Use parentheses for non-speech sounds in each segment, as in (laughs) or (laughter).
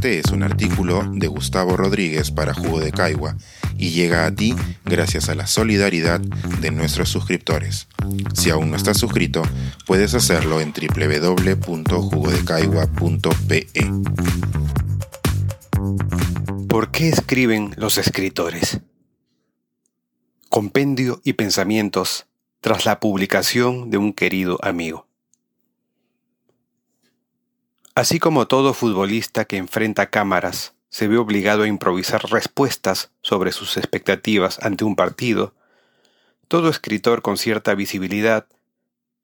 Este es un artículo de Gustavo Rodríguez para Jugo de Caigua y llega a ti gracias a la solidaridad de nuestros suscriptores. Si aún no estás suscrito, puedes hacerlo en www.jugodecaigua.pe. ¿Por qué escriben los escritores? Compendio y pensamientos tras la publicación de un querido amigo. Así como todo futbolista que enfrenta cámaras se ve obligado a improvisar respuestas sobre sus expectativas ante un partido, todo escritor con cierta visibilidad,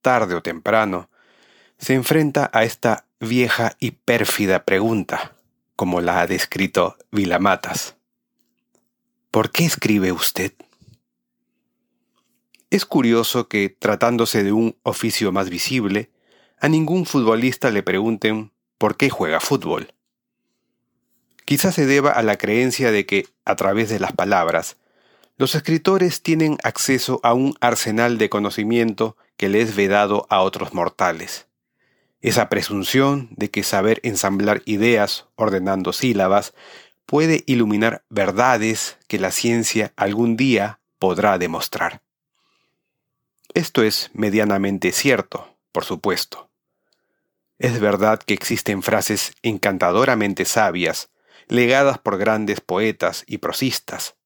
tarde o temprano, se enfrenta a esta vieja y pérfida pregunta, como la ha descrito Vilamatas. ¿Por qué escribe usted? Es curioso que, tratándose de un oficio más visible, a ningún futbolista le pregunten por qué juega fútbol. Quizás se deba a la creencia de que, a través de las palabras, los escritores tienen acceso a un arsenal de conocimiento que les es vedado a otros mortales. Esa presunción de que saber ensamblar ideas ordenando sílabas puede iluminar verdades que la ciencia algún día podrá demostrar. Esto es medianamente cierto, por supuesto. Es verdad que existen frases encantadoramente sabias, legadas por grandes poetas y prosistas,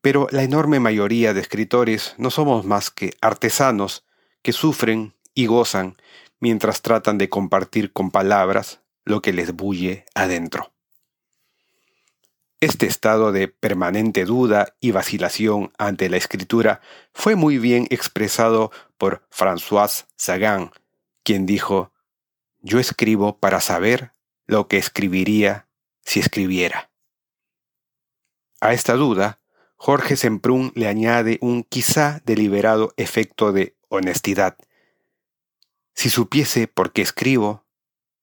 pero la enorme mayoría de escritores no somos más que artesanos que sufren y gozan mientras tratan de compartir con palabras lo que les bulle adentro. Este estado de permanente duda y vacilación ante la escritura fue muy bien expresado por François Sagan, quien dijo, yo escribo para saber lo que escribiría si escribiera. A esta duda, Jorge Semprún le añade un quizá deliberado efecto de honestidad. Si supiese por qué escribo,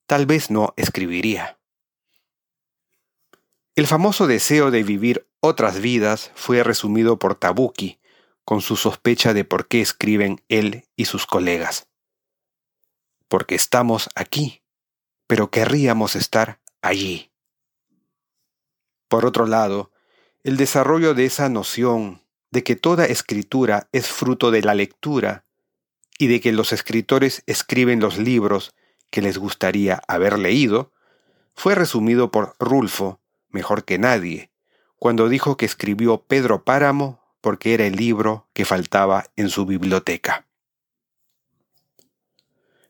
tal vez no escribiría. El famoso deseo de vivir otras vidas fue resumido por Tabuki, con su sospecha de por qué escriben él y sus colegas porque estamos aquí, pero querríamos estar allí. Por otro lado, el desarrollo de esa noción de que toda escritura es fruto de la lectura y de que los escritores escriben los libros que les gustaría haber leído, fue resumido por Rulfo, mejor que nadie, cuando dijo que escribió Pedro Páramo porque era el libro que faltaba en su biblioteca.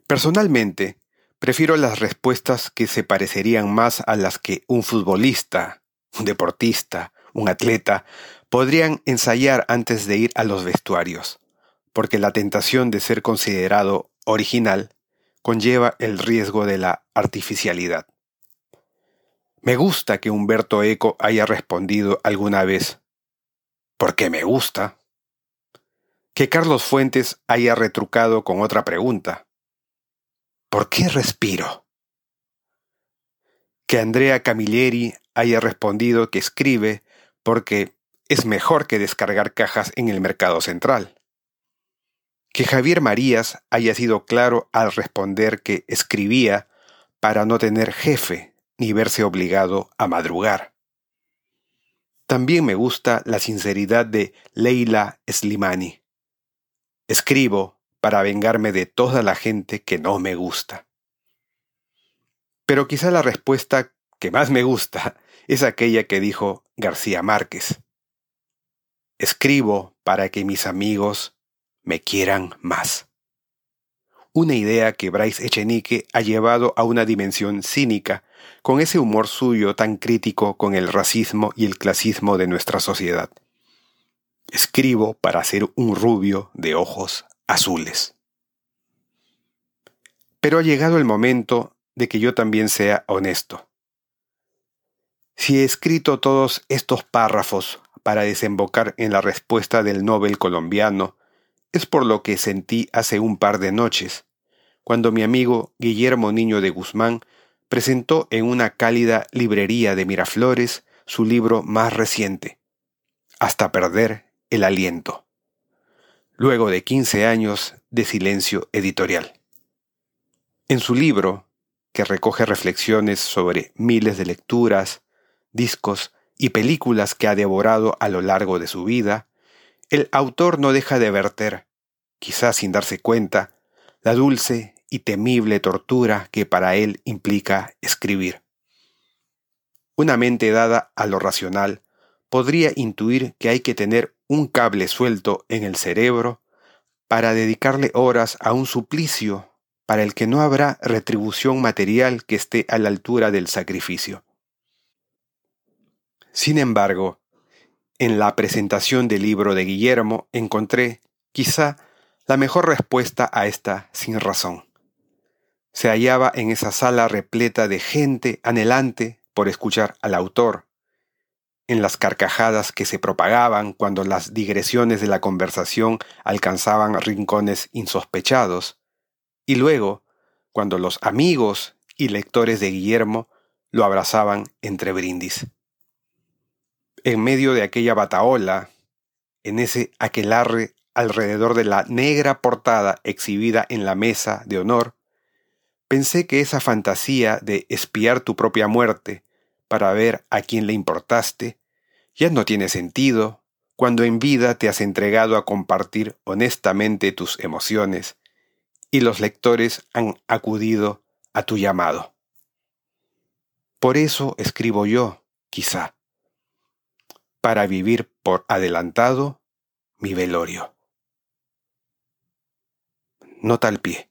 Personalmente, prefiero las respuestas que se parecerían más a las que un futbolista, un deportista, un atleta podrían ensayar antes de ir a los vestuarios, porque la tentación de ser considerado original conlleva el riesgo de la artificialidad. Me gusta que Humberto Eco haya respondido alguna vez, porque me gusta. Que Carlos Fuentes haya retrucado con otra pregunta, ¿Por qué respiro? Que Andrea Camilleri haya respondido que escribe porque es mejor que descargar cajas en el mercado central. Que Javier Marías haya sido claro al responder que escribía para no tener jefe ni verse obligado a madrugar. También me gusta la sinceridad de Leila Slimani. Escribo para vengarme de toda la gente que no me gusta. Pero quizá la respuesta que más me gusta (laughs) es aquella que dijo García Márquez. Escribo para que mis amigos me quieran más. Una idea que Bryce Echenique ha llevado a una dimensión cínica, con ese humor suyo tan crítico con el racismo y el clasismo de nuestra sociedad. Escribo para ser un rubio de ojos azules. Pero ha llegado el momento de que yo también sea honesto. Si he escrito todos estos párrafos para desembocar en la respuesta del Nobel colombiano, es por lo que sentí hace un par de noches, cuando mi amigo Guillermo Niño de Guzmán presentó en una cálida librería de Miraflores su libro más reciente, Hasta perder el aliento luego de 15 años de silencio editorial. En su libro, que recoge reflexiones sobre miles de lecturas, discos y películas que ha devorado a lo largo de su vida, el autor no deja de verter, quizás sin darse cuenta, la dulce y temible tortura que para él implica escribir. Una mente dada a lo racional podría intuir que hay que tener un cable suelto en el cerebro para dedicarle horas a un suplicio para el que no habrá retribución material que esté a la altura del sacrificio. Sin embargo, en la presentación del libro de Guillermo encontré, quizá, la mejor respuesta a esta sin razón. Se hallaba en esa sala repleta de gente anhelante por escuchar al autor, en las carcajadas que se propagaban cuando las digresiones de la conversación alcanzaban rincones insospechados, y luego, cuando los amigos y lectores de Guillermo lo abrazaban entre brindis. En medio de aquella bataola, en ese aquelarre alrededor de la negra portada exhibida en la mesa de honor, pensé que esa fantasía de espiar tu propia muerte para ver a quién le importaste ya no tiene sentido cuando en vida te has entregado a compartir honestamente tus emociones y los lectores han acudido a tu llamado. Por eso escribo yo, quizá, para vivir por adelantado mi velorio. Nota al pie.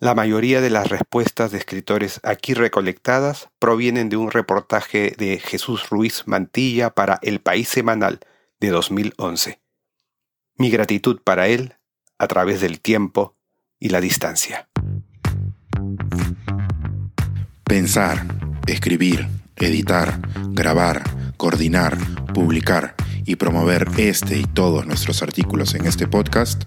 La mayoría de las respuestas de escritores aquí recolectadas provienen de un reportaje de Jesús Ruiz Mantilla para El País Semanal de 2011. Mi gratitud para él a través del tiempo y la distancia. Pensar, escribir, editar, grabar, coordinar, publicar y promover este y todos nuestros artículos en este podcast